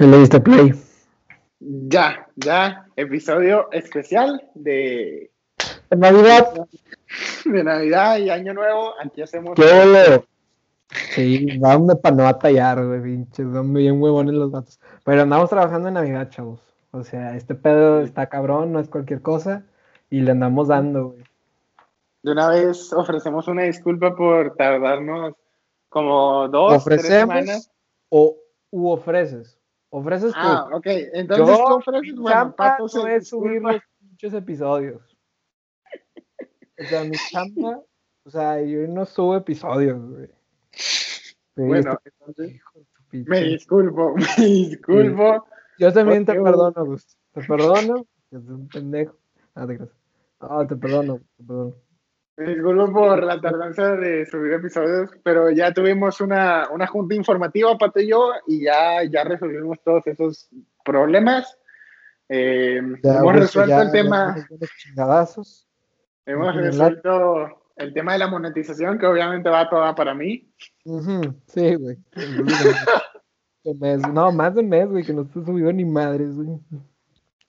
¿Qué le diste play? Ya, ya, episodio especial de, Navidad. de Navidad y Año Nuevo. Aquí hacemos. ¿Qué? Sí, dónde para no batallar, güey, pinches, son bien huevones los vatos. Pero andamos trabajando en Navidad, chavos. O sea, este pedo está cabrón, no es cualquier cosa. Y le andamos dando, güey. De una vez ofrecemos una disculpa por tardarnos como dos, tres ¿Ofrecemos semanas. o u ofreces? Ofreces tú. Ah, ok. Entonces Yo, tú ofreces, mi bueno, Pato se no es subir los pinches episodios. O sea, mi chamba, o sea, yo no subo episodios, güey. Bueno, entonces hijo me disculpo, me disculpo. Yo también te perdono, Augusto. Te perdono, que es un pendejo. Ah, te creas. No, te perdono, te perdono. Me disculpo por la tardanza de subir episodios, pero ya tuvimos una, una junta informativa, Pato y yo, y ya, ya resolvimos todos esos problemas. Eh, Ya, hemos resuelto ya- el tema, chingadazos. hemos resuelto el tema de la monetización, que obviamente va toda para mí. Ujú, Sí, güey. Un mes, No, más de un mes, güey, que no te he subido ni madres, güey.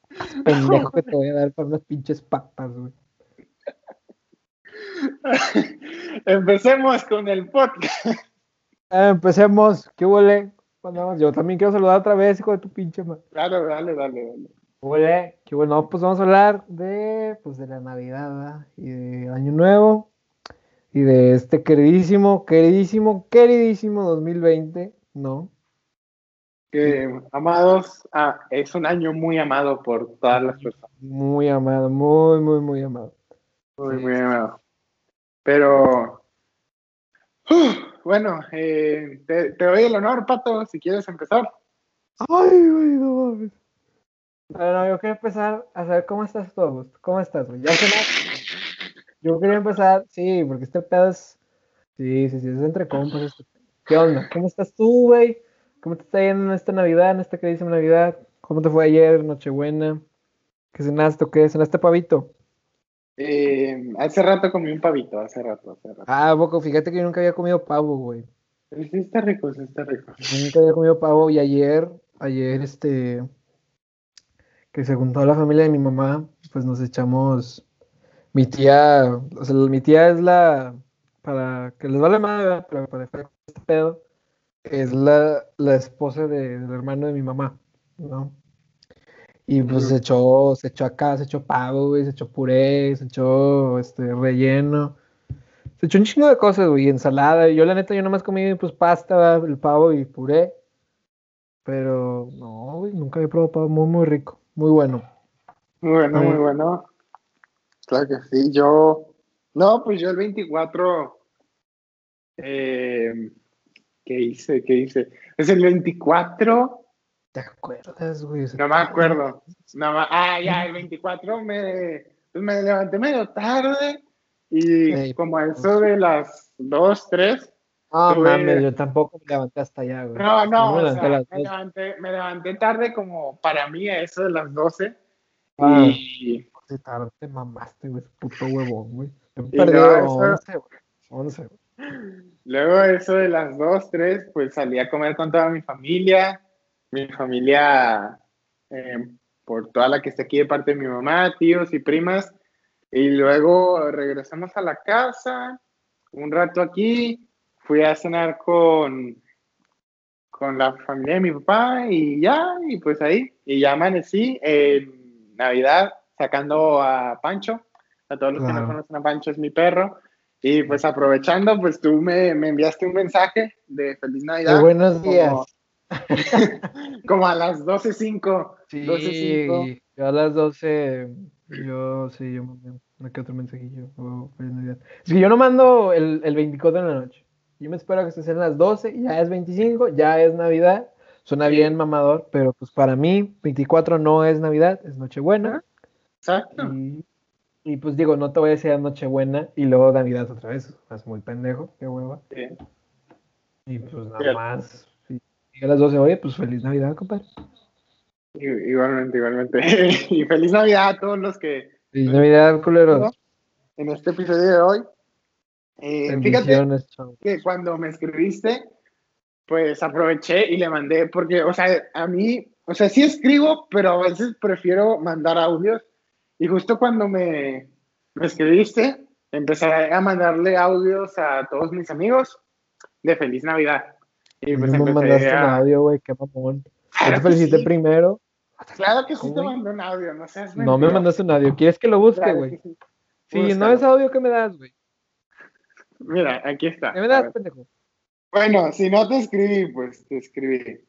Pendejo que te voy a dar para unas pinches papas, güey. Empecemos con el podcast. Ah, empecemos. ¿Qué huele? Bueno, yo también quiero saludar otra vez, hijo de tu pinche madre. Claro, dale, dale, dale. ¿Qué huele? Qué bueno, pues vamos a hablar de, pues, de la Navidad y de Año Nuevo y de este queridísimo, queridísimo, queridísimo 2020, ¿no? Que, amados, ah, es un año muy amado por todas las personas. Muy amado, muy, muy, muy amado. Muy, Sí. muy amado. Pero, bueno, eh, te, te doy el honor, Pato, si quieres empezar. Ay, güey, no mames. Bueno, yo quería empezar a saber cómo estás tú, Augusto. ¿Cómo estás, güey? ¿Ya cenaste? Yo quería empezar, sí, porque este pedo es. Sí, sí, sí, es entre compas. este. ¿Qué onda? ¿Cómo estás tú, güey? ¿Cómo te está yendo en esta Navidad, en esta queridísima Navidad? ¿Cómo te fue ayer, Nochebuena? ¿Qué cenaste o qué? ¿Cenaste pavito? Eh, hace rato comí un pavito, hace rato, hace rato. Ah, poco, fíjate que yo nunca había comido pavo, güey. Sí, está rico, sí, está rico. Yo nunca había comido pavo y ayer, ayer, este, que se juntó la familia de mi mamá, pues nos echamos, mi tía, o sea, mi tía es la, para que les vale madre, pero para dejar este pedo, es la, la esposa de- del hermano de mi mamá, ¿no? Y pues se echó, se echó acá, se echó pavo, güey, se echó puré, se echó, este, relleno. Se echó un chingo de cosas, güey, ensalada. Y yo, la neta, yo nomás comí, pues, pasta, el pavo y puré. Pero, no, güey, nunca había probado pavo. Muy, muy rico. Muy bueno. Muy bueno, muy bueno. Claro que sí, yo, no, pues yo el 24, eh, ¿qué hice? ¿Qué hice? Es el 24, ¿Te acuerdas, güey? no me acuerdo. No me- ah, ya, el 24 me, pues me levanté medio tarde y como a eso de las 2, 3. No, Tuve- mames, yo tampoco me levanté hasta allá, güey. No, no, me o levanté sea, me, levanté, me levanté tarde como para mí a eso de las 12. Ah. Y Sí, tarde te mamaste, güey, puto huevón, güey. He Y perdido eso- 11, güey. 11, güey. Luego eso de las 2, 3, pues salí a comer con toda mi familia. Mi familia, eh, por toda la que está aquí de parte de mi mamá, tíos y primas. Y luego regresamos a la casa, un rato aquí. Fui a cenar con, con la familia de mi papá y ya, y pues ahí. Y ya amanecí en Navidad sacando a Pancho. A todos los que Claro. no conocen a Pancho, es mi perro. Y pues aprovechando, pues tú me, me enviaste un mensaje de feliz Navidad. De buenos días. Como, a las 12.05. Sí, 12.05. yo a las 12, yo sí, yo mandé uno que otro mensajillo. oh, feliz Navidad. Es que yo no mando el, el 24 en la noche. Yo me espero que se sean las 12, ya es 25, ya es Navidad. Suena Sí. bien mamador, pero pues para mí 24 no es Navidad, es Nochebuena. Exacto. Y, y pues digo, no te voy a decir Nochebuena y luego Navidad otra vez. Es muy pendejo, qué hueva. Sí. Y pues nada más. A las 12, oye, pues feliz Navidad, compadre. Igualmente, igualmente. y feliz Navidad a todos los que Feliz Navidad, culeros. en este episodio de hoy. Eh, fíjate que cuando me escribiste, pues aproveché y le mandé, porque, o sea, a mí, o sea, sí escribo, pero a veces prefiero mandar audios. Y justo cuando me, me escribiste, empecé a mandarle audios a todos mis amigos de Feliz Navidad. Y pues no me mandaste un audio, güey, qué mamón. Claro te felicité primero. Claro que sí te mandé un audio, no seas No me mandaste un audio, ¿quieres que lo busque, güey? sí, no es audio que me das, güey. Mira, aquí está. ¿Qué me das, pendejo? Bueno, si no te escribí, pues te escribí.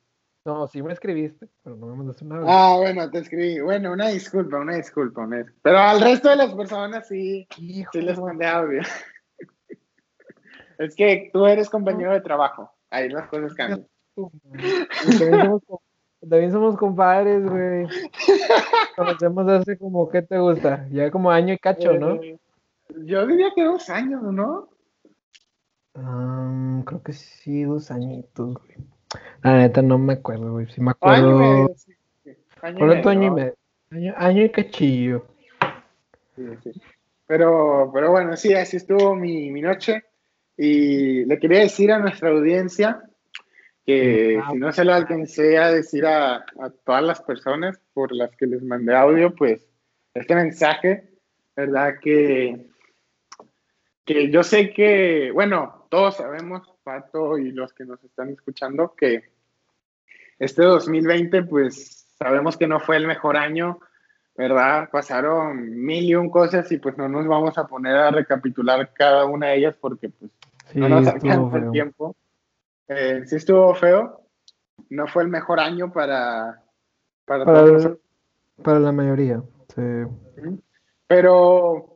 No, sí me escribiste, pero no me mandaste un audio. Ah, bueno, te escribí. Bueno, una disculpa, una disculpa. Una Pero al resto de las personas sí, sí les mandé audio. es que tú eres compañero de trabajo. Ahí las cosas cambian. También somos, compadres, güey. Conocemos hace como, ¿qué te gusta? Ya como año y cacho, ¿no? Eh, yo diría que dos años, ¿no? creo que sí, dos añitos, güey. La neta no me acuerdo, güey. Sí me acuerdo. Año y medio, sí. Año, y medio. Año, y cachillo. Sí, sí. Pero, pero bueno, sí, así estuvo mi, mi noche. Y le quería decir a nuestra audiencia que si no se lo alcancé a decir a, a, todas las personas por las que les mandé audio, pues este mensaje, ¿verdad? Que, que yo sé que, bueno, todos sabemos, Pato y los que nos están escuchando, que este 2020, pues sabemos que no fue el mejor año, ¿verdad? Pasaron mil y un cosas y pues no nos vamos a poner a recapitular cada una de ellas porque pues no nos alcanza el tiempo. Eh, sí estuvo feo, no fue el mejor año para, para, para, para la mayoría. Sí. Pero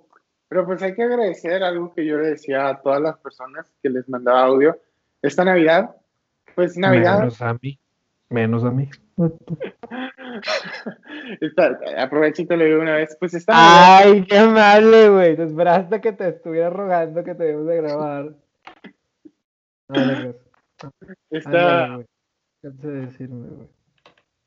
pero pues hay que agradecer algo que yo le decía a todas las personas que les mandaba audio. Esta Navidad, pues Navidad. Menos a mí. Menos a mí. aprovecho y te lo digo una vez. Pues esta Ay, qué amable, güey. Te esperaste que te estuviera rogando que te debemos de grabar. Vale, esta. decirme, güey.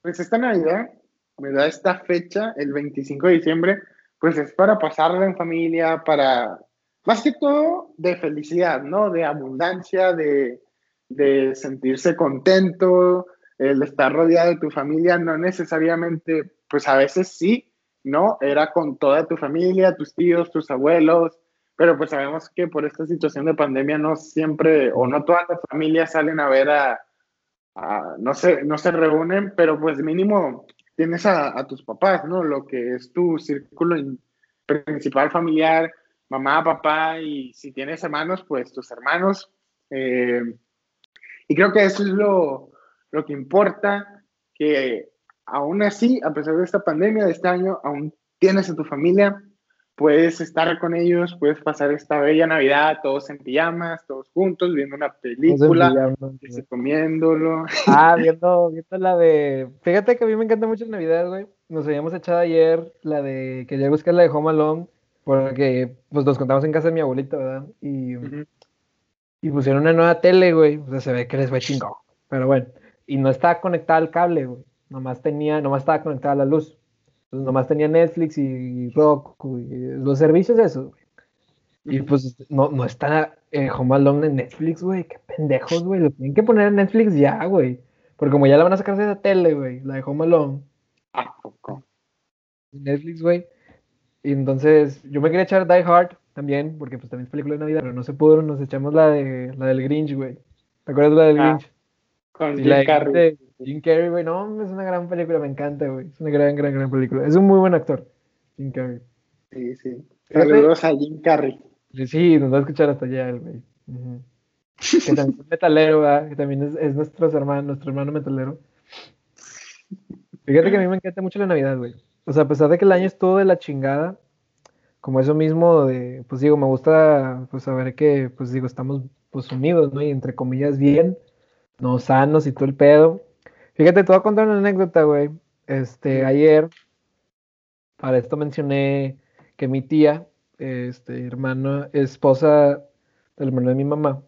Pues esta Navidad, ¿verdad? Esta fecha, el 25 de diciembre, pues es para pasarla en familia, para, más que todo, de felicidad, ¿no? De abundancia, de, de sentirse contento, el estar rodeado de tu familia, no necesariamente, pues a veces sí, ¿no? Era con toda tu familia, tus tíos, tus abuelos, pero pues sabemos que por esta situación de pandemia no siempre, o no todas las familias salen a ver a, a no, se, no se reúnen, pero pues mínimo tienes a, tus papás, ¿no? Lo que es tu círculo principal familiar, mamá, papá, y si tienes hermanos, pues tus hermanos. Eh, y creo que eso es lo, lo que importa, que aún así, a pesar de esta pandemia de este año, aún tienes a tu familia, puedes estar con ellos, puedes pasar esta bella Navidad todos en pijamas, todos juntos, viendo una película, comiéndolo. Ah, viendo, viendo la de... Fíjate que a mí me encanta mucho Navidad, güey. Nos habíamos echado ayer la de... Que ya busqué la de Home Alone, porque pues nos contamos en casa de mi abuelita, ¿verdad? Y, y pusieron una nueva tele, güey. O sea, se ve que les va chingón. Pero bueno, y no estaba conectada al cable, güey. Nomás tenía, nomás estaba conectada a la luz. Pues nomás tenía Netflix y y los servicios esos, güey. Y pues no, no está en Home Alone en Netflix, güey. Qué pendejos, güey. Lo tienen que poner en Netflix ya, güey. Porque como ya la van a sacar de la tele, güey. La de Home Alone. ¿A poco? Netflix, güey. Y entonces yo me quería echar Die Hard también, porque pues también es película de Navidad, pero no se pudo, nos echamos la de la del Grinch, güey. ¿Te acuerdas de la del ah, Grinch? Con Jim Carrey. Jim Carrey, güey, no, es una gran película, me encanta, güey. Es una gran, gran, gran película. Es un muy buen actor, Jim Carrey. Sí, sí. Saludos a Jim Carrey. Sí, nos va a escuchar hasta allá, güey. Que también es metalero, ¿verdad? Que también es, es nuestro, hermano, nuestro hermano metalero. Fíjate que a mí me encanta mucho la Navidad, güey. O sea, a pesar de que el año estuvo de la chingada, como eso mismo de, pues digo, me gusta pues saber que, pues digo, estamos pues unidos, ¿no? Y entre comillas bien, no sanos y todo el pedo. Fíjate, te voy a contar una anécdota, güey. Este, ayer, para esto mencioné que mi tía, este, hermano, esposa del hermano de mi mamá,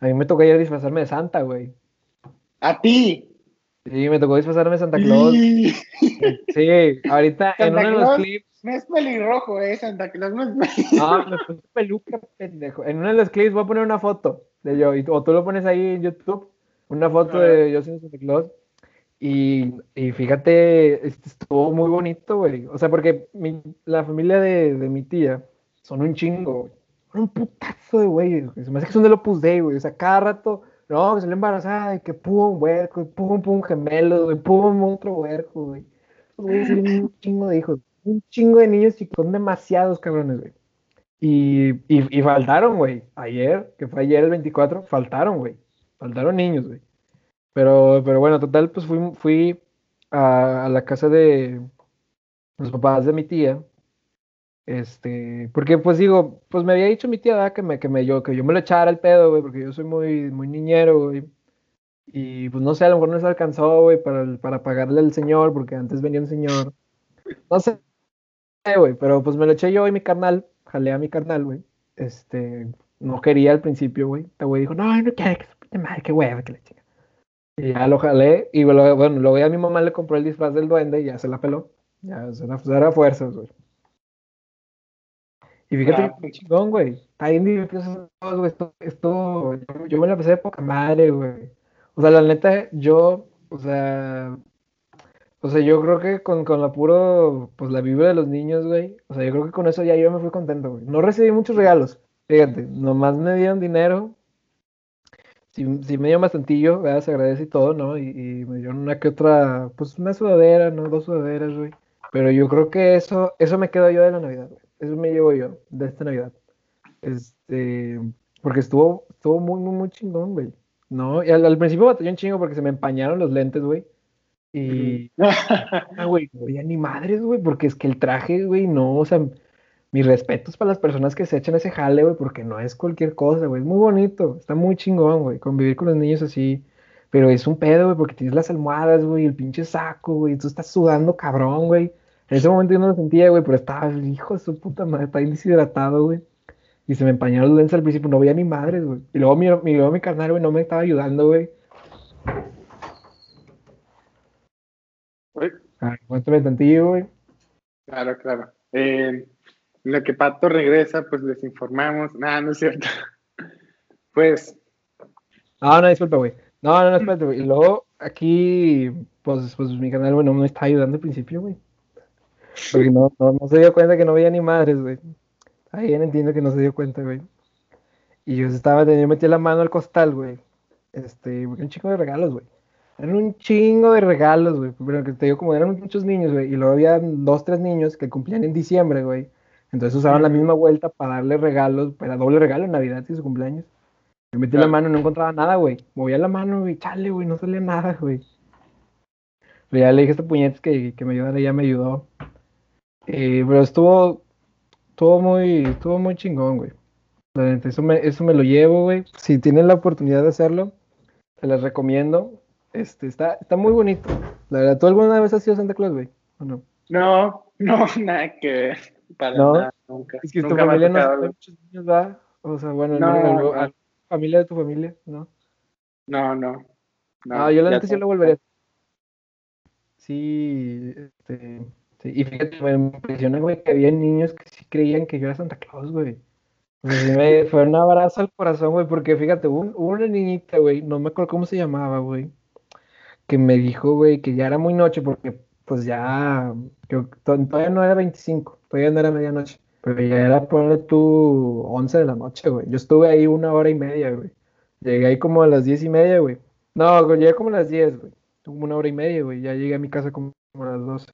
a mí me tocó ayer disfrazarme de Santa, güey. ¿A ti? Sí, me tocó disfrazarme de Santa Claus. Sí, ahorita en uno de los clips. No es pelirrojo, eh, Santa Claus no es pelirrojo. No, me puse peluca, pendejo. En uno de los clips voy a poner una foto de yo, y, o tú lo pones ahí en YouTube una foto de yo siendo Santa Claus. Y, y fíjate, este, estuvo muy bonito, güey. O sea, porque la familia de, de, mi tía son un chingo, güey. Son un putazo de güey. Se me hace que son de Opus Dei, güey. O sea, cada rato, no, que se le embarazada y que pum, huerco, y pum, pum, gemelos, güey, pum, otro huerco, güey. Güey, un chingo de hijos. Un chingo de niños chicos. Son demasiados cabrones, güey. Y, y, y faltaron, güey. Ayer, que fue ayer el 24, faltaron, güey. Faltaron niños, güey. Pero, pero bueno, total, pues fui, fui a, la casa de los papás de mi tía. Este, porque pues digo, pues me había dicho mi tía que me, que me yo, que yo me lo echara el pedo, güey, porque yo soy muy, muy niñero, güey. Y pues no sé, a lo mejor no se alcanzó, güey, para, para pagarle al señor, porque antes venía un señor. No sé, güey, pero pues me lo eché yo y mi carnal, jalé a mi carnal, güey. Este, no quería al principio, güey. El güey dijo, no, no quiere, que madre, qué güey, que le chinga. Y ya lo jalé. Y bueno, luego ya mi mamá le compró el disfraz del duende y ya se la peló. Ya, se la, era fuerzas, güey. Y fíjate ah, qué chingón, güey. Divertido güey. Esto, yo, me la pasé de poca madre, güey. O sea, la neta, yo, o sea, o sea, yo creo que con, con la puro, pues la vibra de los niños, güey. O sea, yo creo que con eso ya yo me fui contento, güey. No recibí muchos regalos, fíjate. Nomás me dieron dinero sí, me dio bastantillo, ¿verdad? se agradece y todo, ¿no? Y, me dieron una que otra, pues una sudadera, ¿no? Dos sudaderas, güey. Pero yo creo que eso, eso me quedo yo de la Navidad, güey. Eso me llevo yo de esta Navidad. Este, porque estuvo, estuvo muy, muy, muy chingón, güey. No, y al, principio batalló un chingo porque se me empañaron los lentes, güey. Y, ah, güey, no ni madres, güey, porque es que el traje, güey, no, o sea, mis respetos para las personas que se echan ese jale, güey, porque no es cualquier cosa, güey. Es muy bonito, está muy chingón, güey, convivir con los niños así. Pero es un pedo, güey, porque tienes las almohadas, güey, el pinche saco, güey, tú estás sudando cabrón, güey. En ese momento yo no lo sentía, güey, pero estaba, hijo de su puta madre, está deshidratado, güey. Y se me empañaron los lentes al principio, no veía ni madres, güey. Y luego mi, mi, luego mi carnal, güey, no me estaba ayudando, güey. Ah, cuéntame tantillo, güey. Claro, claro. Eh, lo que Pato regresa, pues les informamos. Nada, no es cierto. pues. No, no, disculpa, güey. No, no, no, espérate, güey. Y luego aquí, pues, pues mi canal, güey, no me está ayudando al principio, güey. Porque no, no, no se dio cuenta que no veía ni madres, güey. Ahí entiendo que no se dio cuenta, güey. Y yo estaba, yo metí la mano al costal, güey. Este, un chingo de regalos, güey. Eran un chingo de regalos, güey. Pero que te digo, como eran muchos niños, güey. Y luego había dos, tres niños que cumplían en diciembre, güey. Entonces usaron la misma vuelta para darle regalos, para doble regalo en Navidad y su cumpleaños. Me metí la mano y no encontraba nada, güey. Movía la mano y chale, güey, no salía nada, güey. Pero ya le dije a este puñetes que, que me ayudara y ya me ayudó. Eh, pero estuvo, estuvo muy, estuvo muy chingón, güey. Eso me, eso me lo llevo, güey. Si tienen la oportunidad de hacerlo, te las recomiendo. Este, está, está muy bonito. La verdad, ¿tú alguna vez has sido Santa Claus, güey? ¿O no? No, no, nada que ver. Para no, nada, nunca. Es que tu familia no hay muchos niños, ¿va? O sea, bueno, no, no, no. familia de tu familia, ¿no? No, no. No, ah, yo la neta sí lo volvería. Sí, este, sí, y fíjate, me impresiona, güey, que había niños que sí creían que yo era Santa Claus, güey. O sea, sí me, fue un abrazo al corazón, güey, porque fíjate, hubo, hubo una niñita, güey, no me acuerdo cómo se llamaba, güey, que me dijo, güey, que ya era muy noche porque pues ya, yo, todavía no era 25, todavía no era medianoche, pero ya era, ponle tú, 11 de la noche, güey. Yo estuve ahí una hora y media, güey. Llegué ahí como a las 10 y media, güey. No, llegué como a las 10, güey. Como una hora y media, güey. Ya llegué a mi casa como a las 12.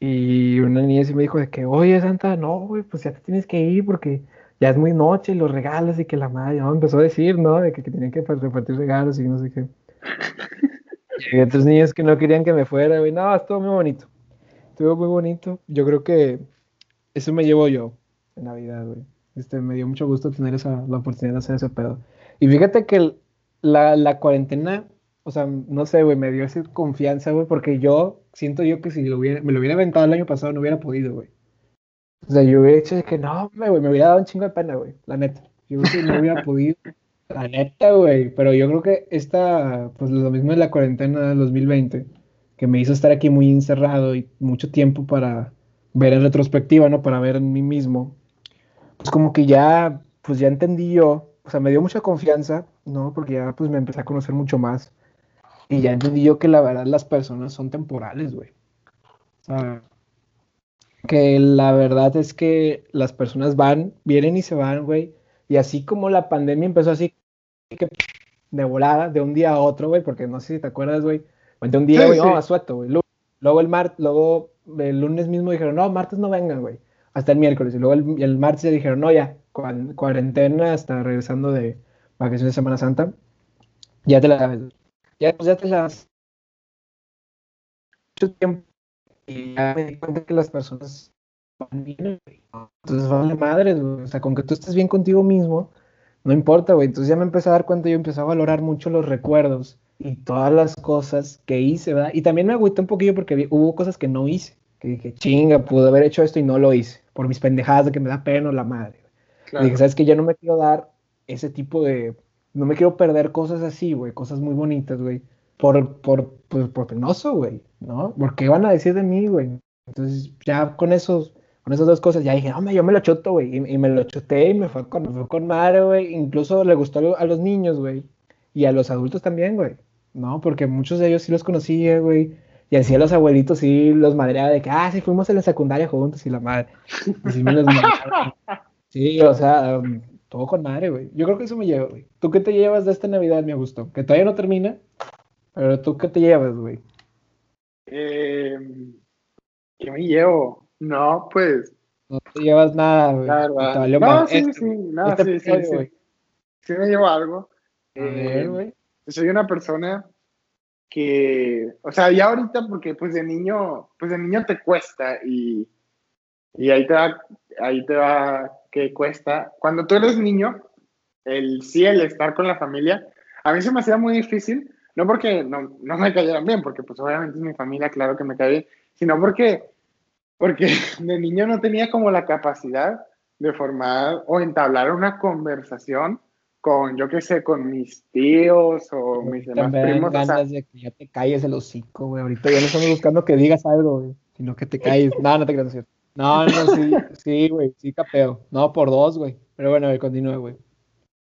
Y una niña sí me dijo de que, oye, Santa, no, güey, pues ya te tienes que ir porque ya es muy noche y los regalos y que la madre, no, empezó a decir, ¿no? De que, que tenían que repartir regalos y no sé qué. Y otros niños que no querían que me fuera, güey. No, estuvo muy bonito. Estuvo muy bonito. Yo creo que eso me llevo yo en Navidad, güey. Este, me dio mucho gusto tener esa, la oportunidad de hacer ese pedo. Y fíjate que la, la cuarentena, o sea, no sé, güey, me dio esa confianza, güey, porque yo siento yo que si lo hubiera, me lo hubiera aventado el año pasado no hubiera podido, güey. O sea, yo hubiera hecho de que no, güey, me hubiera dado un chingo de pena, güey, la neta. Yo creo que no hubiera podido. La neta, güey. Pero yo creo que esta, pues lo mismo de la cuarentena del 2020, que me hizo estar aquí muy encerrado y mucho tiempo para ver en retrospectiva, ¿no? Para ver en mí mismo. Pues como que ya, pues ya entendí yo, o sea, me dio mucha confianza, ¿no? Porque ya pues me empecé a conocer mucho más. Y ya entendí yo que la verdad las personas son temporales, güey. O sea, que la verdad es que las personas van, vienen y se van, güey. Y así como la pandemia empezó así que de volada, de un día a otro, güey, porque no sé si te acuerdas, güey. De un día, güey, sí, no, suelto, güey. Luego el martes, luego el lunes mismo dijeron, no, martes no vengan, güey. Hasta el miércoles. Y luego el, el martes ya dijeron, no, ya, cuarentena hasta regresando de vacaciones de Semana Santa. Ya te la ya, pues ya te las mucho tiempo y ya me di cuenta que las personas van bien. Entonces vale madres, güey. O sea, con que tú estés bien contigo mismo, no importa, güey. Entonces ya me empecé a dar cuenta, yo empecé a valorar mucho los recuerdos y todas las cosas que hice, ¿verdad? Y también me agüité un poquillo porque hubo cosas que no hice. Que dije, chinga, pude haber hecho esto y no lo hice. Por mis pendejadas de que me da pena la madre. Claro. Y dije, ¿sabes que Ya no me quiero dar ese tipo de. No me quiero perder cosas así, güey. Cosas muy bonitas, güey. Por, por, pues, por penoso, güey. ¿No? Porque van a decir de mí, güey. Entonces, ya con esos. Con esas dos cosas ya dije, hombre, yo me lo choto, güey. Y, y, me lo choté y me fue con, me fue con madre, güey. Incluso le gustó a los niños, güey. Y a los adultos también, güey. ¿No? Porque muchos de ellos sí los conocía, güey. Y así a los abuelitos sí los madreaba de que, ah, sí, fuimos en la secundaria juntos y la madre. Y sí, me los sí, o sea, um, todo con madre, güey. Yo creo que eso me lleva, güey. ¿Tú qué te llevas de esta Navidad, mi gusto? Que todavía no termina, pero tú qué te llevas, güey. Eh, ¿Qué me llevo? No, pues. No te llevas nada, güey. Claro, no, sí, este, sí, no, este sí, sí, sí. Sí me llevo algo. A ver, güey soy una persona que, o sea, ya ahorita porque pues de niño, pues de niño te cuesta y, y ahí te va, ahí te va que cuesta. Cuando tú eres niño, el sí, el estar con la familia, a mí se me hacía muy difícil, no porque no, no me cayeran bien, porque pues obviamente es mi familia, claro que me cae bien, sino porque, porque de niño no tenía como la capacidad de formar o entablar una conversación con, yo qué sé, con mis tíos o mis demás primos. O sea, de que ya te calles el hocico, güey. Ahorita ya no estamos buscando que digas algo, güey, sino que te calles. no, no te creas, No, no, sí, sí, güey, sí capeo. No, por dos, güey. Pero bueno, a ver, continúe, güey.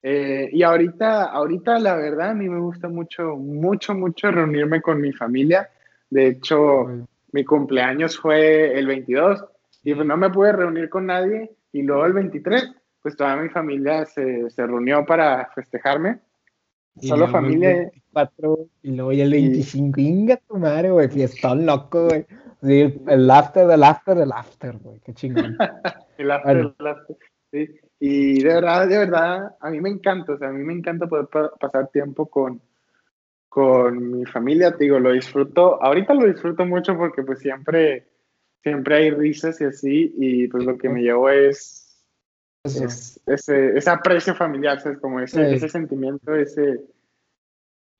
Eh, y ahorita, ahorita, la verdad, a mí me gusta mucho, mucho, mucho reunirme con mi familia. De hecho, mi cumpleaños fue el 22 y pues no me pude reunir con nadie. Y luego el 23 pues toda mi familia se, se reunió para festejarme. Y Solo familia. El 24, y luego ya el 25, y... inga tu madre, güey, fiestón loco, güey. Sí, el after del after del after, güey, qué chingón. el after bueno. del after, sí. Y de verdad, de verdad, a mí me encanta, o sea, a mí me encanta poder pa pasar tiempo con, con mi familia, te digo, lo disfruto, ahorita lo disfruto mucho porque pues siempre, siempre hay risas y así, y pues lo que me llevo es es, ese, ese, aprecio familiar, ¿sabes? Como ese, sí. ese sentimiento, ese...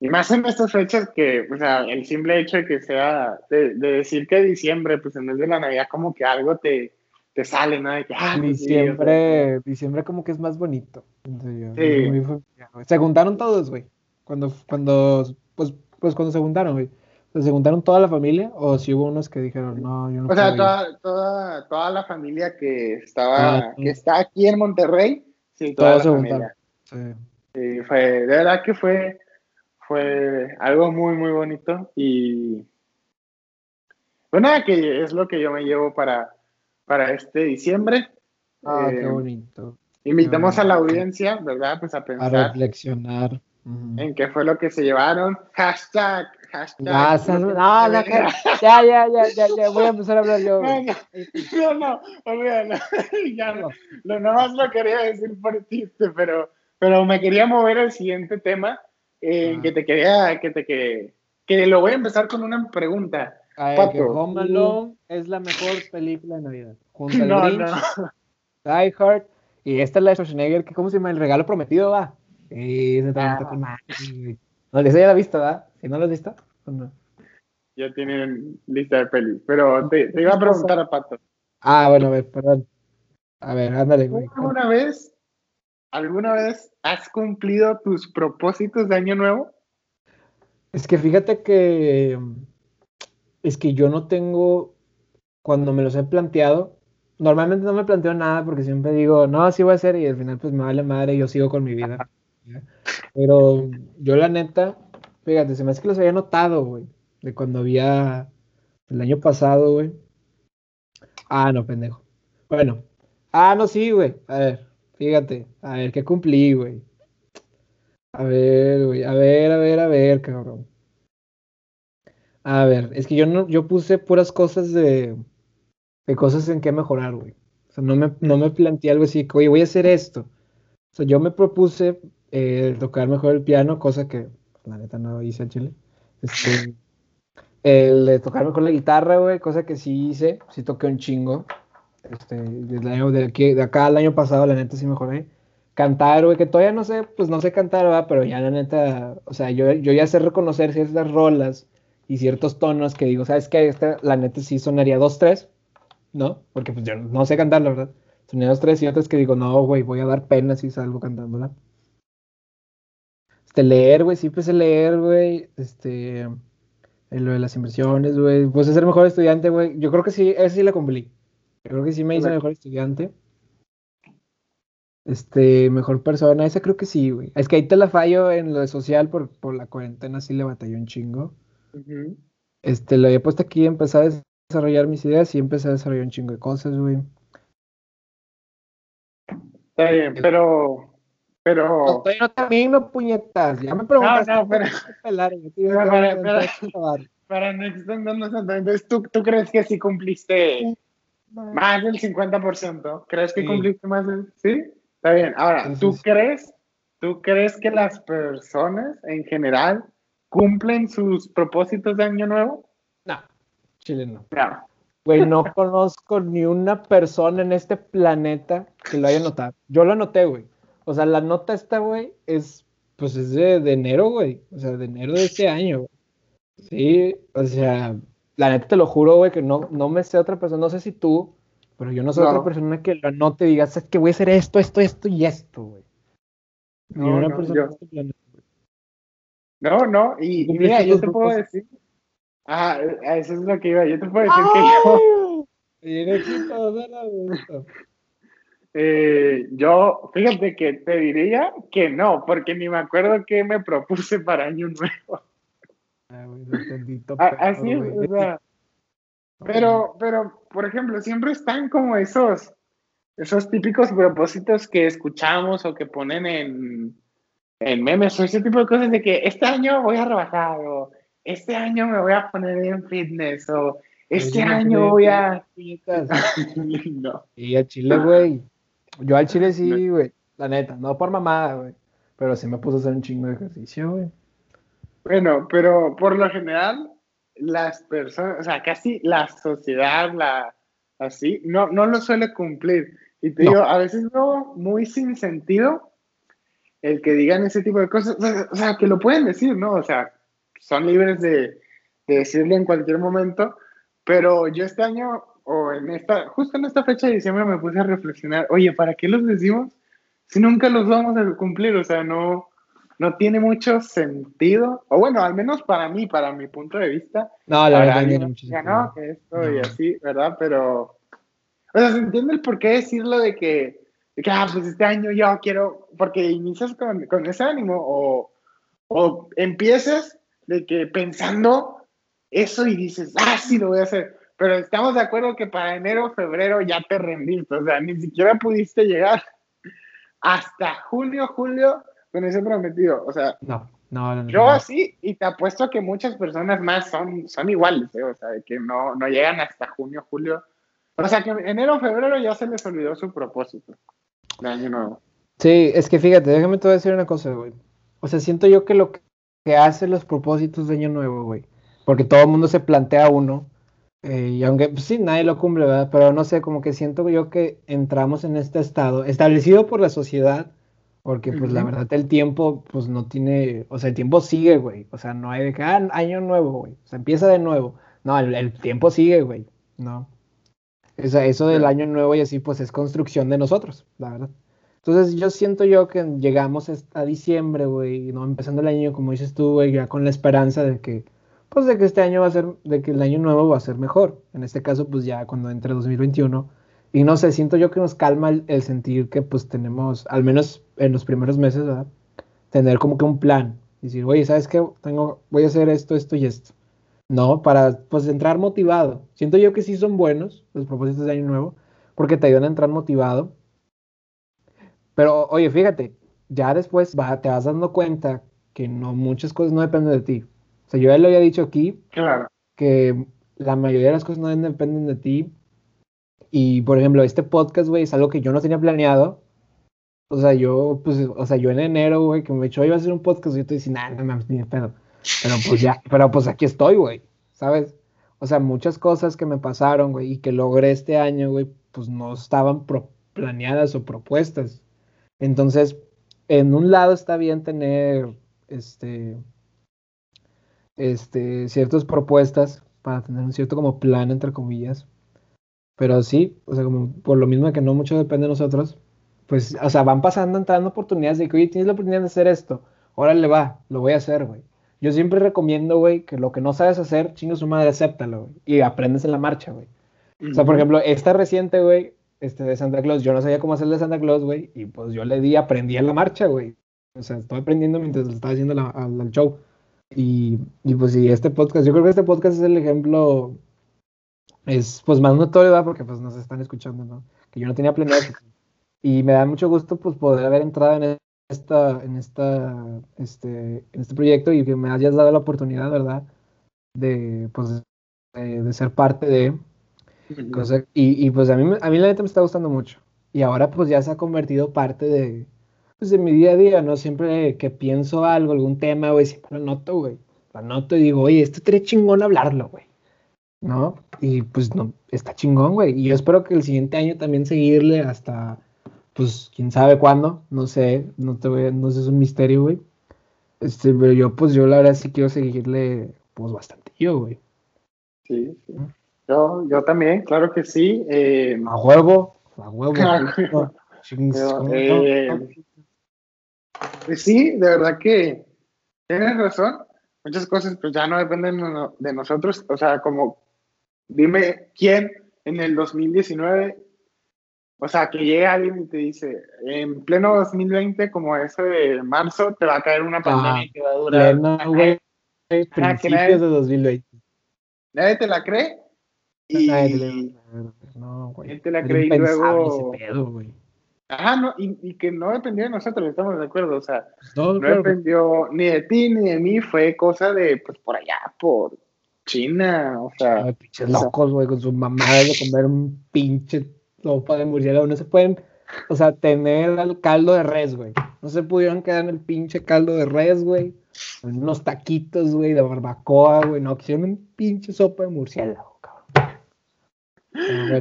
Y más en estas fechas que, o sea, el simple hecho de que sea, de, de decir que diciembre, pues en vez de la Navidad, como que algo te, te sale, ¿no? De que, ah, diciembre, sí, o sea, diciembre como que es más bonito. Sí. Muy, se juntaron todos, güey. Cuando, cuando, pues, pues cuando se juntaron, güey. ¿Se juntaron toda la familia o si hubo unos que dijeron, no, yo no O sea, toda, toda, toda, la familia que estaba, ah, que está aquí en Monterrey, sí, toda la familia. Sí. sí. fue, de verdad que fue, fue algo muy, muy bonito y pues nada, que es lo que yo me llevo para, para este diciembre. Ah, eh, qué bonito. Invitamos qué bonito. a la audiencia, ¿verdad? Pues a pensar. A reflexionar. Uh -huh. En qué fue lo que se llevaron. Hashtag hashtag. No, no, no, ya, ya, ya, ya, ya, voy a empezar a hablar yo. No, no, no, olvídalo. ya no. Lo nomás lo quería decir por chiste, pero, pero me quería mover al siguiente tema, eh, ah. que te quería, que te que, que lo voy a empezar con una pregunta. A ver, Pato, que Home Alone es la mejor película de Navidad. Junto al no, Grinch, no. Die Hard, y esta es la de Schwarzenegger, que ¿cómo se llama? El regalo prometido, va. Sí, también ah. está con madre. No, esa ya la he visto, ¿verdad? Si no la has visto, pues no. Ya tienen lista de pelis, pero te, te, iba a preguntar a Pato. Ah, bueno, a ver, perdón. A ver, ándale, güey. ¿Alguna vez, alguna vez has cumplido tus propósitos de año nuevo? Es que fíjate que es que yo no tengo, cuando me los he planteado, normalmente no me planteo nada porque siempre digo, no, así voy a hacer y al final pues me vale madre y yo sigo con mi vida. Pero yo la neta, fíjate, se me hace que los había notado, güey. De cuando había. El año pasado, güey. Ah, no, pendejo. Bueno. Ah, no, sí, güey. A ver, fíjate. A ver, ¿qué cumplí, güey? A ver, güey. A ver, a ver, a ver, cabrón. A ver, es que yo no, yo puse puras cosas de, de cosas en que mejorar, güey. O sea, no me, no me planteé algo así, oye, voy a hacer esto. O sea, yo me propuse eh, tocar mejor el piano, cosa que la neta no hice en Chile. Este, el de tocar mejor la guitarra, güey, cosa que sí hice, sí toqué un chingo. Este, desde de, aquí, de acá al año pasado, la neta sí mejoré. Cantar, güey, que todavía no sé, pues no sé cantar, ¿verdad? Pero ya la neta, o sea, yo, yo ya sé reconocer ciertas rolas y ciertos tonos que digo, ¿sabes qué? Esta, la neta sí sonaría 2-3, ¿no? Porque pues yo no sé cantar, la verdad. Sonaría 2-3 y otras que digo, no, güey, voy a dar pena si salgo cantándola. Este, leer, güey, sí empecé a leer, güey, este, lo de las inversiones, güey, pues ser mejor estudiante, güey, yo creo que sí, ese sí la cumplí. Yo creo que sí me hice mejor estudiante. Este, mejor persona, esa creo que sí, güey. Es que ahí te la fallo en lo de social por, por la cuarentena, sí le batalló un chingo. Este, lo había puesto aquí, empecé a desarrollar mis ideas y empecé a desarrollar un chingo de cosas, güey. Está bien, pero. Pero. No, no termino, puñetas. Ya me preguntaste. No, no, pero. Para, no extendernos entonces, ¿tú, ¿tú crees que sí cumpliste más del 50%? ¿Crees que cumpliste más del.? ¿Sí? Está bien. Ahora, ¿tú crees? ¿Tú crees que las personas en general cumplen sus propósitos de año nuevo? No, Chile no. Güey, no conozco ni una persona en este planeta que lo haya notado. Yo lo anoté, güey. O sea, la nota esta, güey, es, pues es de, enero, güey. O sea, de enero de este año, Sí, o sea, la neta te lo juro, güey, que no, no me sé otra persona. No sé si tú, pero yo no soy otra persona que lo anote y diga, es que voy a hacer esto, esto, esto y esto, güey. Ni una persona en este planeta. No, no, y, mira, yo te puedo decir. Ah, eso es lo que iba. Yo te puedo decir que yo. eh, yo, fíjate que te diría que no, porque ni me acuerdo qué me propuse para Año Nuevo. Ah, así es, o sea. Pero, pero, por ejemplo, siempre están como esos, esos típicos propósitos que escuchamos o que ponen en, en memes o ese tipo de cosas de que este año voy a rebajar o este año me voy a poner en fitness o este año voy a... no. Y a Chile, güey. Yo al Chile sí, güey. La neta, no por mamada, güey. Pero sí me puse a hacer un chingo de ejercicio, güey. Bueno, pero por lo general, las personas, o sea, casi la sociedad, la así, no, no lo suele cumplir. Y te digo, a veces no muy sin sentido, el que digan ese tipo de cosas, o sea, que lo pueden decir, ¿no? O sea, son libres de, de decirlo en cualquier momento, pero yo este año, o en esta, justo en esta fecha de diciembre me puse a reflexionar, oye, ¿para qué los decimos si nunca los vamos a cumplir? O sea, no, no tiene mucho sentido, o bueno, al menos para mí, para mi punto de vista. No, la verdad tiene mucho sentido. No, que esto y así, ¿verdad? Pero, o sea, ¿se entiende el por qué decirlo de que que, ah, pues este año yo quiero, porque inicias con, con ese ánimo o, o empiezas de que pensando eso y dices, ah, sí, lo voy a hacer. Pero estamos de acuerdo que para enero o febrero ya te rendiste, o sea, ni siquiera pudiste llegar hasta junio, julio con ese prometido. O sea, no, no, no yo así, y te apuesto que muchas personas más son, son iguales, ¿eh? o sea, que no, no llegan hasta junio, julio. O sea, que enero o febrero ya se les olvidó su propósito de año nuevo. Sí, es que fíjate, déjame te voy a decir una cosa, güey. O sea, siento yo que lo que hace los propósitos de año nuevo, güey, porque todo el mundo se plantea uno, eh, y aunque pues, sí, nadie lo cumple, ¿verdad? Pero no sé, como que siento yo que entramos en este estado, establecido por la sociedad, porque pues la verdad el tiempo pues no tiene, o sea, el tiempo sigue, güey, o sea, no hay de que, ah, año nuevo, güey, o sea, empieza de nuevo. No, el, el tiempo sigue, güey, no. Eso, eso del año nuevo y así, pues es construcción de nosotros, la verdad. Entonces yo siento yo que llegamos a diciembre, güey, ¿no? Empezando el año, como dices tú, güey, ya con la esperanza de que, pues de que este año va a ser, de que el año nuevo va a ser mejor. En este caso, pues ya cuando entre 2021. Y no sé, siento yo que nos calma el, sentir que pues tenemos, al menos en los primeros meses, ¿verdad? Tener como que un plan. Decir, oye, ¿sabes qué? Tengo, voy a hacer esto, esto y esto. No, para pues entrar motivado. Siento yo que sí son buenos los propósitos de año nuevo, porque te ayudan a entrar motivado. Pero, oye, fíjate, ya después te vas dando cuenta que no muchas cosas no dependen de ti. O sea, yo ya lo había dicho aquí, claro. que la mayoría de las cosas no dependen de ti. Y, por ejemplo, este podcast, güey, es algo que yo no tenía planeado. O sea, yo, pues, o sea, yo en enero, güey, que me echó iba a hacer un podcast, y yo te decía, nada, no mames, ni pedo. Pero pues ya, pero pues aquí estoy, güey, ¿sabes? O sea, muchas cosas que me pasaron, güey, y que logré este año, güey, pues no estaban planeadas o propuestas. Entonces, en un lado está bien tener, este, este, ciertas propuestas para tener un cierto como plan, entre comillas. Pero sí, o sea, como por lo mismo que no mucho depende de nosotros, pues, o sea, van pasando, entrando oportunidades de que, oye, tienes la oportunidad de hacer esto, órale va, lo voy a hacer, güey. Yo siempre recomiendo, güey, que lo que no sabes hacer, chingo su madre, acéptalo, güey. Y aprendes en la marcha, güey. O sea, por ejemplo, esta reciente, güey, este de Santa Claus, yo no sabía cómo hacer de Santa Claus, güey, y pues yo le di, aprendí en la marcha, güey. O sea, estoy aprendiendo mientras lo estaba haciendo al, show. Y, y, pues sí, este podcast, yo creo que este podcast es el ejemplo, es pues más notorio, ¿verdad? Porque pues nos están escuchando, ¿no? Que yo no tenía planeado. Y me da mucho gusto pues poder haber entrado en esta, en esta, este, en este proyecto y que me hayas dado la oportunidad, ¿verdad? De, pues, de, ser parte de, y, y, pues a mí, a mí la neta me está gustando mucho. Y ahora pues ya se ha convertido parte de, pues, de mi día a día, ¿no? Siempre que pienso algo, algún tema, güey, siempre lo noto, güey. Lo noto y digo, oye, esto estaría chingón hablarlo, güey. ¿No? Y pues no, está chingón, güey. Y yo espero que el siguiente año también seguirle hasta pues quién sabe cuándo, no sé, no te voy, no sé, es un misterio, güey. Este, pero yo, pues yo la verdad sí quiero seguirle, pues bastante yo, güey. Sí, sí. Yo, yo también, claro que sí. Eh, a huevo, a huevo. eh, pues sí, de verdad que tienes razón. Muchas cosas pues ya no dependen de nosotros. O sea, como dime quién en el 2019 o sea, que llegue alguien y te dice, en pleno 2020, como ese de marzo, te va a caer una pandemia que va a durar. Pleno, güey, principios de 2020. Nadie te la cree. Y... Nadie no, güey. Nadie te la cree y luego... Ajá, no, y, y, que no dependió de nosotros, estamos de acuerdo, o sea, no, no dependió ni de ti ni de mí, fue cosa de, pues, por allá, por China, o sea... Ay, pinches locos, güey, con su mamá de comer un pinche sopa de murciélago, no se pueden, o sea, tener el caldo de res, güey. No se pudieron quedar en el pinche caldo de res, güey. Unos taquitos, güey, de barbacoa, güey. No, quisieron un pinche sopa de murciélago.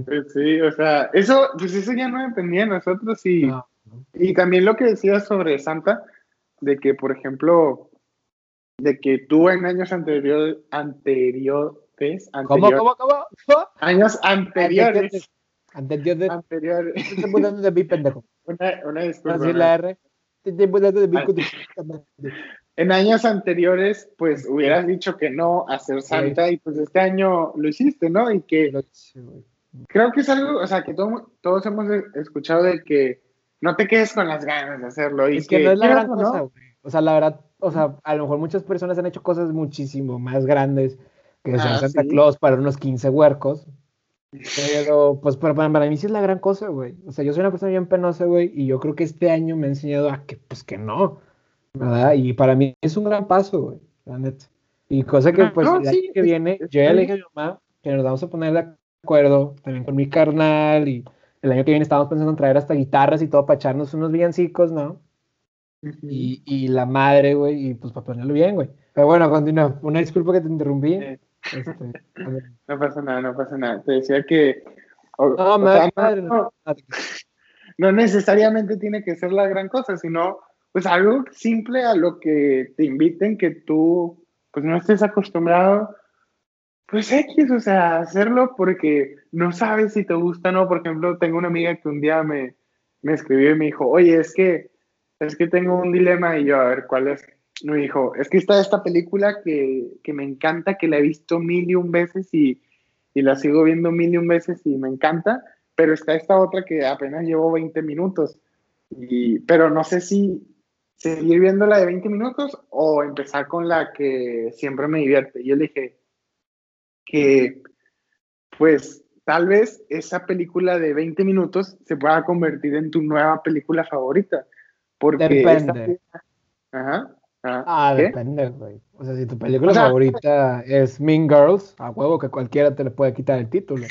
Pues sí, o sea, eso, pues eso ya no dependía de nosotros y, y también lo que decías sobre Santa, de que, por ejemplo, de que tú en años anteriores, anteriores, ¿Cómo, cómo, cómo? Años anteriores Anterior de. Anterior. Estoy poniendo de pendejo. Una, una disculpa. Así la R. Estoy poniendo de En años anteriores, pues hubieras dicho que no a ser santa y pues este año lo hiciste, ¿no? Y que creo que es algo, o sea, que todos hemos escuchado de que no te quedes con las ganas de hacerlo. Y es que, no es la gran cosa, güey. O sea, la verdad, o sea, a lo mejor muchas personas han hecho cosas muchísimo más grandes que ser ah, Santa Claus para unos 15 huercos, pero, pues, para, para, mí sí es la gran cosa, güey. O sea, yo soy una persona bien penosa, güey, y yo creo que este año me ha enseñado a que, pues, que no, ¿verdad? Y para mí es un gran paso, güey, la neta. Y cosa que, pues, el año que viene, yo ya le dije a mi mamá que nos vamos a poner de acuerdo también con mi carnal, y el año que viene estamos pensando en traer hasta guitarras y todo para echarnos unos villancicos, ¿no? y, y, la madre, güey, y pues para ponerlo bien, güey. Pero bueno, continúa. Una disculpa que te interrumpí. Este, no pasa nada, no pasa nada. Te decía que. no, necesariamente tiene que ser la gran cosa, sino pues algo simple a lo que te inviten que tú pues no estés acostumbrado. Pues X, o sea, hacerlo porque no sabes si te gusta o no. Por ejemplo, tengo una amiga que un día me, me escribió y me dijo, oye, es que, es que tengo un dilema y yo, a ver, ¿cuál es? me dijo, es que está esta película que, que, me encanta, que la he visto mil y un veces y, y, la sigo viendo mil y un veces y me encanta, pero está esta otra que apenas llevo 20 minutos. Y, pero no sé si, seguir viendo la de 20 minutos o empezar con la que siempre me divierte. Y yo le dije que, pues, tal vez esa película de 20 minutos se pueda convertir en tu nueva película favorita. Porque Depende. Ajá. ajá. Ah, ¿Qué? depende, güey. O sea, si tu película O sea, favorita es Mean Girls, a huevo que cualquiera te le puede quitar el título.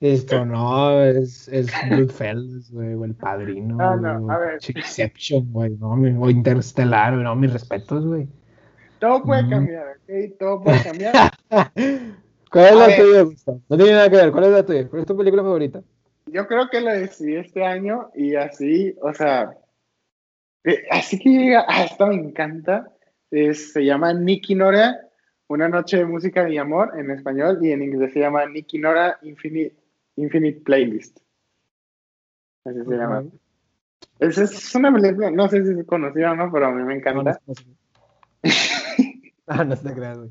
Esto no, es, es Goodfellas, güey, o El Padrino, Ah, no, a ver. o Inception, güey, no, o Interstellar, güey, no, mis respetos, güey. Todo puede Mm. cambiar, ¿ok? Todo puede cambiar. ¿Cuál es A la ver. tuya, Gustavo? No tiene nada que ver, ¿cuál es la tuya? ¿Cuál es tu película favorita? Yo creo que lo decidí este año y así, o sea, eh, así que llega, ah, esta me encanta, es- se llama Nicky Nora, Una noche de música y amor en español y en inglés se llama Nicky Nora Infinite, Infinite Playlist. Así se llama. Es, es una película, no sé si es conocida o no, pero a mí me No, no, encanta. no, Ah, no creas, güey.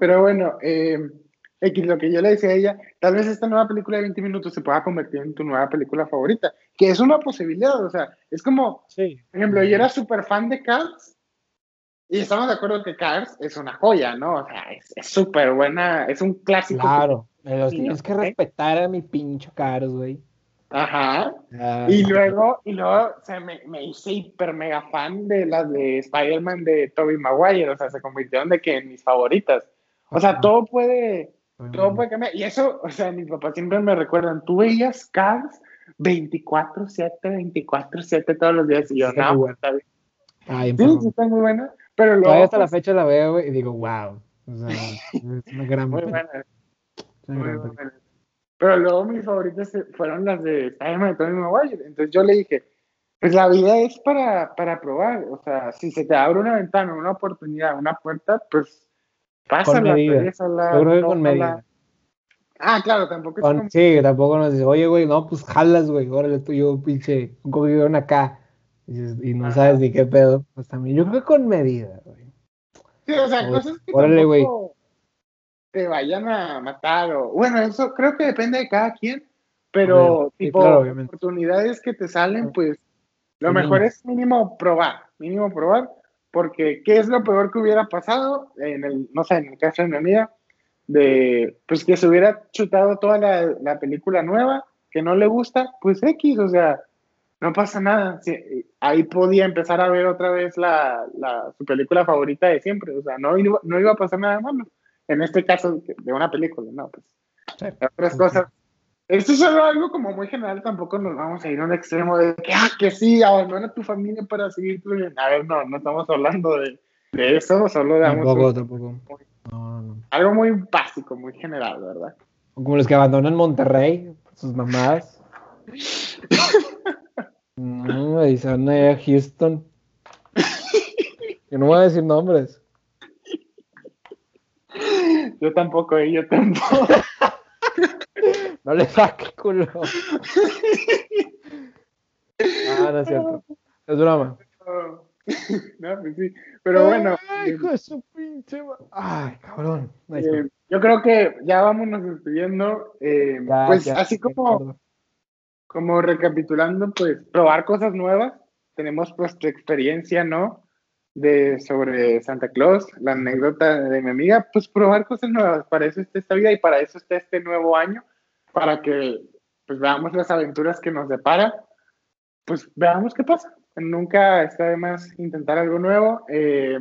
Pero bueno, eh, X, lo que yo le decía a ella, tal vez esta nueva película de 20 minutos se pueda convertir en tu nueva película favorita, que es una posibilidad, o sea, es como, Sí. por ejemplo, yo era súper fan de Cars y estamos de acuerdo que Cars es una joya, ¿no? O sea, es es súper buena, es un clásico. Claro, me los tienes que ¿eh? respetar a mi pincho caros, güey. Ajá. Ah, Y luego, y luego se me, me hice hiper mega fan de las de Spider-Man de Tobey Maguire, o sea, se convirtieron de que en mis favoritas. O sea, Ajá. todo puede, todo puede cambiar. Y eso, o sea, mis papás siempre me recuerdan, tú veías Cars 24-7, 24-7 todos los días. Y yo, Sí, no, pues, está bien. Bien, Sí, sí, está muy buena. Pero luego, Todavía hasta la pues, fecha la veo, güey, y digo, wow. O sea, es una gran muy buena. Pero luego mis favoritas fueron las de de Tobey Maguire. Entonces yo le dije, pues la vida es para, para probar. O sea, si se te abre una ventana, una oportunidad, una puerta, pues pásala. atraviésala, Yo creo que con medida. Ah, claro, tampoco es Con- como... sí, tampoco nos dice, oye, güey, no, pues jalas, güey, órale tú, yo, pinche, un cogidón acá. Y, no Ajá. sabes ni qué pedo. Pues también, yo creo que con medida, güey. Sí, o sea, cosas que órale, güey. tampoco te vayan a matar o... Bueno, eso creo que depende de cada quien, pero. Sí, tipo, claro, oportunidades que te salen, pues lo Sí, mejor es mínimo probar, mínimo probar, porque ¿qué es lo peor que hubiera pasado? En el, no sé, en el caso de mi amiga, de, pues que se hubiera chutado toda la, la película nueva, que no le gusta, pues X, o sea, no pasa nada. Sí, ahí podía empezar a ver otra vez la, la- su película favorita de siempre, o sea, no, no iba a pasar nada malo. En este caso, de una película, no, pues Sí. otras cosas. Esto es solo algo como muy general, tampoco nos vamos a ir a un extremo de que, ah, que sí, abandona tu familia para seguir tu vida. A ver, no, no estamos hablando de, de eso, solo damos Tampoco, un- tampoco. No, no. algo muy básico, muy general, ¿verdad? Como los que abandonan Monterrey, sus mamadas. No, y se van allá a Houston. Yo no voy a decir nombres. Yo tampoco, eh, yo tampoco. No le saque culo. Ah, no es cierto. Es broma. no, pues sí. Pero bueno, Ay, eh, hijo de su pinche Ay, cabrón. Eh, yo creo que ya vámonos despidiendo. eh, ya, pues ya, así como, como recapitulando, pues probar cosas nuevas. Tenemos tu experiencia, ¿no? De sobre Santa Claus, la anécdota de mi amiga, pues probar cosas nuevas. Para eso está esta vida y para eso está este nuevo año, para que pues veamos las aventuras que nos depara. Pues veamos qué pasa. Nunca está de más intentar algo nuevo. Eh,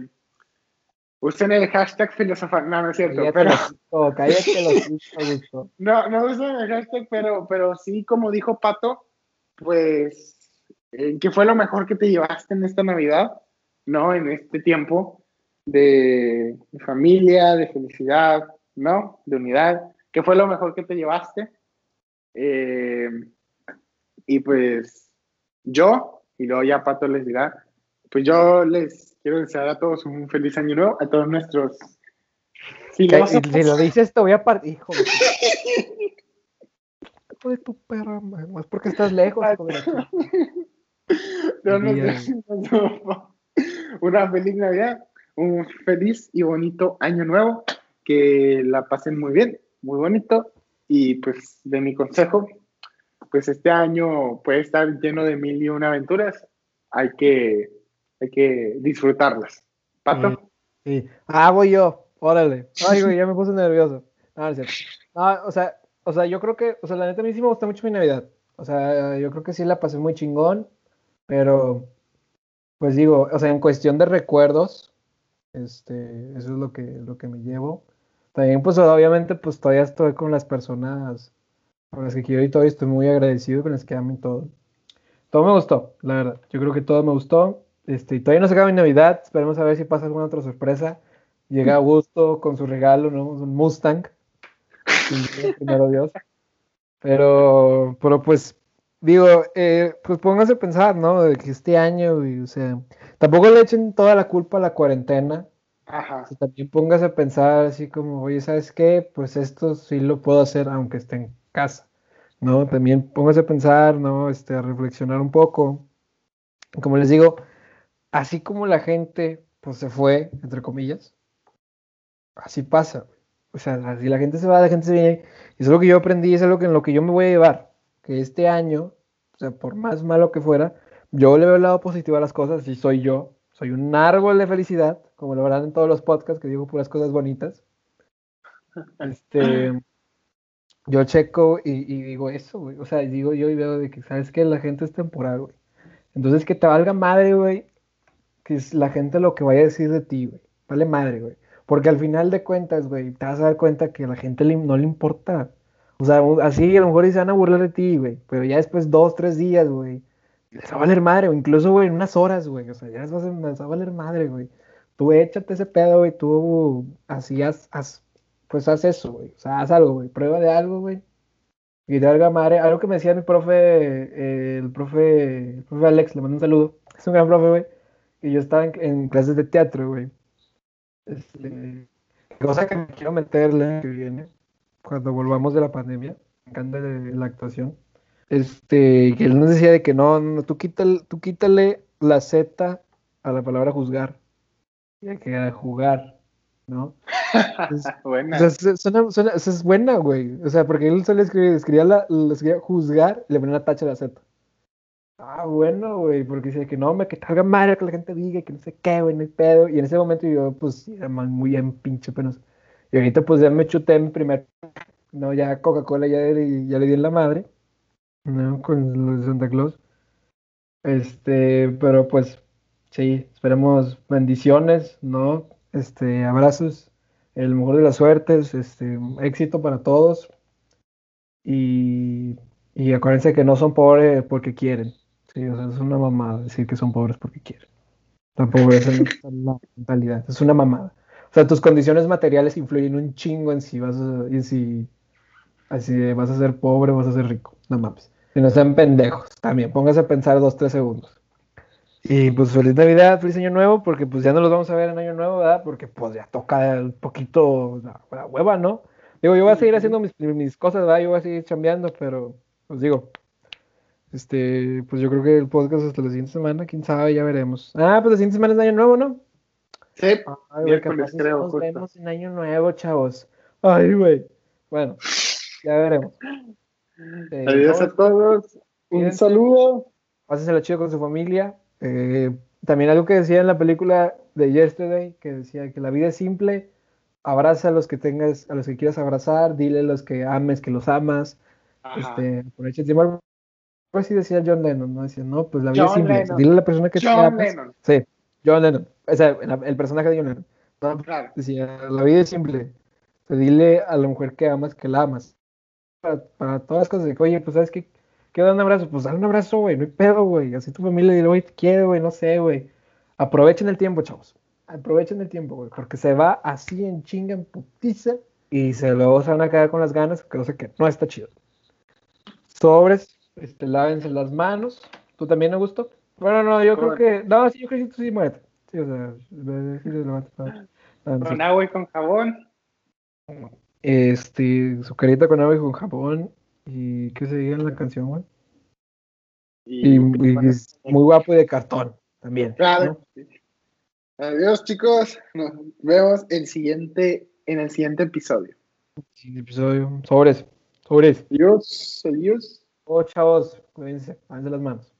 usen el hashtag filosofar, no, no es cierto, Cállate pero... hocico, cállate los hocico, Gusto. No, no usen el hashtag, pero, pero sí, como dijo Pato, pues, eh, ¿qué fue lo mejor que te llevaste en esta Navidad? ¿No? En este tiempo de, de familia, de felicidad, ¿no? De unidad. ¿Qué fue lo mejor que te llevaste? Eh, y pues, yo, y luego ya Pato les dirá, pues yo les quiero desear a todos un feliz año nuevo, a todos nuestros filósofos. Si lo dices, te voy a partir. Hijo de, hijo de tu perra, man. Es porque estás lejos. chingada. No, no, no. Una feliz Navidad, un feliz y bonito año nuevo, que la pasen muy bien, muy bonito y pues de mi consejo, pues este año puede estar lleno de mil y una aventuras, hay que, hay que disfrutarlas. ¿Pato? Sí, Ah, voy yo. Órale. Ay, güey, ya me puse nervioso. No, no, no, o sea, o sea, yo creo que, o sea, la neta a mí sí me gusta mucho mi Navidad. O sea, yo creo que sí la pasé muy chingón, pero, pues digo, o sea, en cuestión de recuerdos, este, eso es lo que, lo que me llevo. También, pues, obviamente, pues todavía estoy con las personas con las que quiero y todavía estoy muy agradecido con las que amo y todo. Todo me gustó, la verdad. Yo creo que todo me gustó. Este, y todavía no se acaba mi Navidad. Esperemos a ver si pasa alguna otra sorpresa. Llega a gusto con su regalo, ¿no? Un Mustang. primero Dios. Pero, pero pues, digo, eh, pues pónganse a pensar, ¿no? De que este año, o sea, tampoco le echen toda la culpa a la cuarentena. Ajá. también póngase a pensar así como, oye, ¿sabes qué? Pues esto sí lo puedo hacer aunque esté en casa, ¿no? También póngase a pensar, ¿no? Este, a reflexionar un poco. Como les digo, así como la gente, pues se fue, entre comillas, así pasa. O sea, si la gente se va, la gente se viene. Y eso es lo que yo aprendí, es algo que en lo que yo me voy a llevar. Que este año, o sea, por más malo que fuera, yo le veo el lado positivo a las cosas y soy yo. Soy un árbol de felicidad, como lo verán en todos los podcasts que digo puras cosas bonitas. Este, yo checo y, digo eso, güey. O sea, digo yo y veo de que, ¿sabes que La gente es temporal, güey. Entonces, que te valga madre, güey, que es la gente lo que vaya a decir de ti, güey. Vale madre, güey. Porque al final de cuentas, güey, te vas a dar cuenta que a la gente no le importa. O sea, así a lo mejor se van a burlar de ti, güey. Pero ya después dos, tres días, güey, les va a valer madre, o incluso, güey, en unas horas, güey. O sea, ya les va, a, valer madre, güey. Tú échate ese pedo, güey. Tú así haz, pues haz eso, güey. O sea, haz algo, güey. Prueba de algo, güey. Y de algo madre. Algo que me decía mi profe, eh, el profe, el profe Alex, le mando un saludo. Es un gran profe, güey. Y yo estaba en, clases de teatro, güey. Este, cosa que me quiero meterle que viene, cuando volvamos de la pandemia. Me encanta la actuación. Este, que él nos decía de que no, no tú, quítale, tú quítale la Z a la palabra juzgar. Y hay que jugar, ¿no? Es, buena. es buena, güey. O sea, porque él solo escribía, escribía, la, escribía juzgar y le ponía una tacha a la Z. Ah, bueno, güey, porque dice que no, me que salga madre que la gente diga que no sé qué, güey, no hay pedo. Y en ese momento yo, pues, era muy en pinche penos. Y ahorita, pues, ya me chuté mi primer, no, ya Coca-Cola ya, le di en la madre. ¿no? Con los de Santa Claus. Este, pero pues sí, esperemos bendiciones, ¿no? Este, abrazos, el mejor de las suertes, este, éxito para todos. Y, y acuérdense que no son pobres porque quieren. Sí, o sea, es una mamada decir que son pobres porque quieren. No es la mentalidad, es una mamada. O sea, tus condiciones materiales influyen un chingo en si vas a, en si, así vas a ser pobre o vas a ser rico. No mames. Que no sean pendejos también. Póngase a pensar dos, tres segundos. Y pues feliz Navidad, feliz Año Nuevo, porque pues ya no los vamos a ver en Año Nuevo, ¿verdad? Porque pues ya toca un poquito la, hueva, ¿no? Digo, yo voy a seguir haciendo mis, mis, cosas, ¿verdad? Yo voy a seguir chambeando, pero pues digo, este, pues yo creo que el podcast hasta la siguiente semana, quién sabe, ya veremos. Ah, pues la siguiente semana es Año Nuevo, ¿no? Sí, Ay, creo. Nos vemos en Año Nuevo, chavos. Ay, güey. Bueno, ya veremos. Adiós a todos. Un saludo. Pásenselo chido con su familia. Eh, también algo que decía en la película de Yesterday, que decía que la vida es simple. Abraza a los que tengas, a los que quieras abrazar, dile a los que ames que los amas. Este, aprovecha el tiempo. Así decía John Lennon, ¿no? Decía, no, pues la vida es simple. Dile a la persona que John te Lennon. Sí, John Lennon. O sea, el personaje de John Lennon. claro. Decía, la vida es simple. dile a la mujer que amas que la amas para, todas las cosas. oye, pues, ¿sabes qué? Quiero dar un abrazo. Pues, dale un abrazo, güey. No hay pedo, güey. Así tu familia dile, güey, te quiero, güey. No sé, güey. Aprovechen el tiempo, chavos. Aprovechen el tiempo, güey. Porque se va así en chinga, en putiza. Y se se van a quedar con las ganas. Que no sé qué. No está chido. Sobres. Este, lávense las manos. ¿Tú también, Augusto? Bueno, no, yo creo que. No, sí, yo creo que tú sí muérete. Sí, o sea, Con agua y con jabón. Este, su carita con agua y con jabón. ¿Y qué se diga en la canción, güey? Y, es muy guapo y de cartón también. Claro. Adiós, chicos. Nos vemos el siguiente, en el siguiente episodio. Siguiente episodio. Sobres. Sobres. Adiós. Adiós. Oh, chavos. Cuídense. Háganse las manos.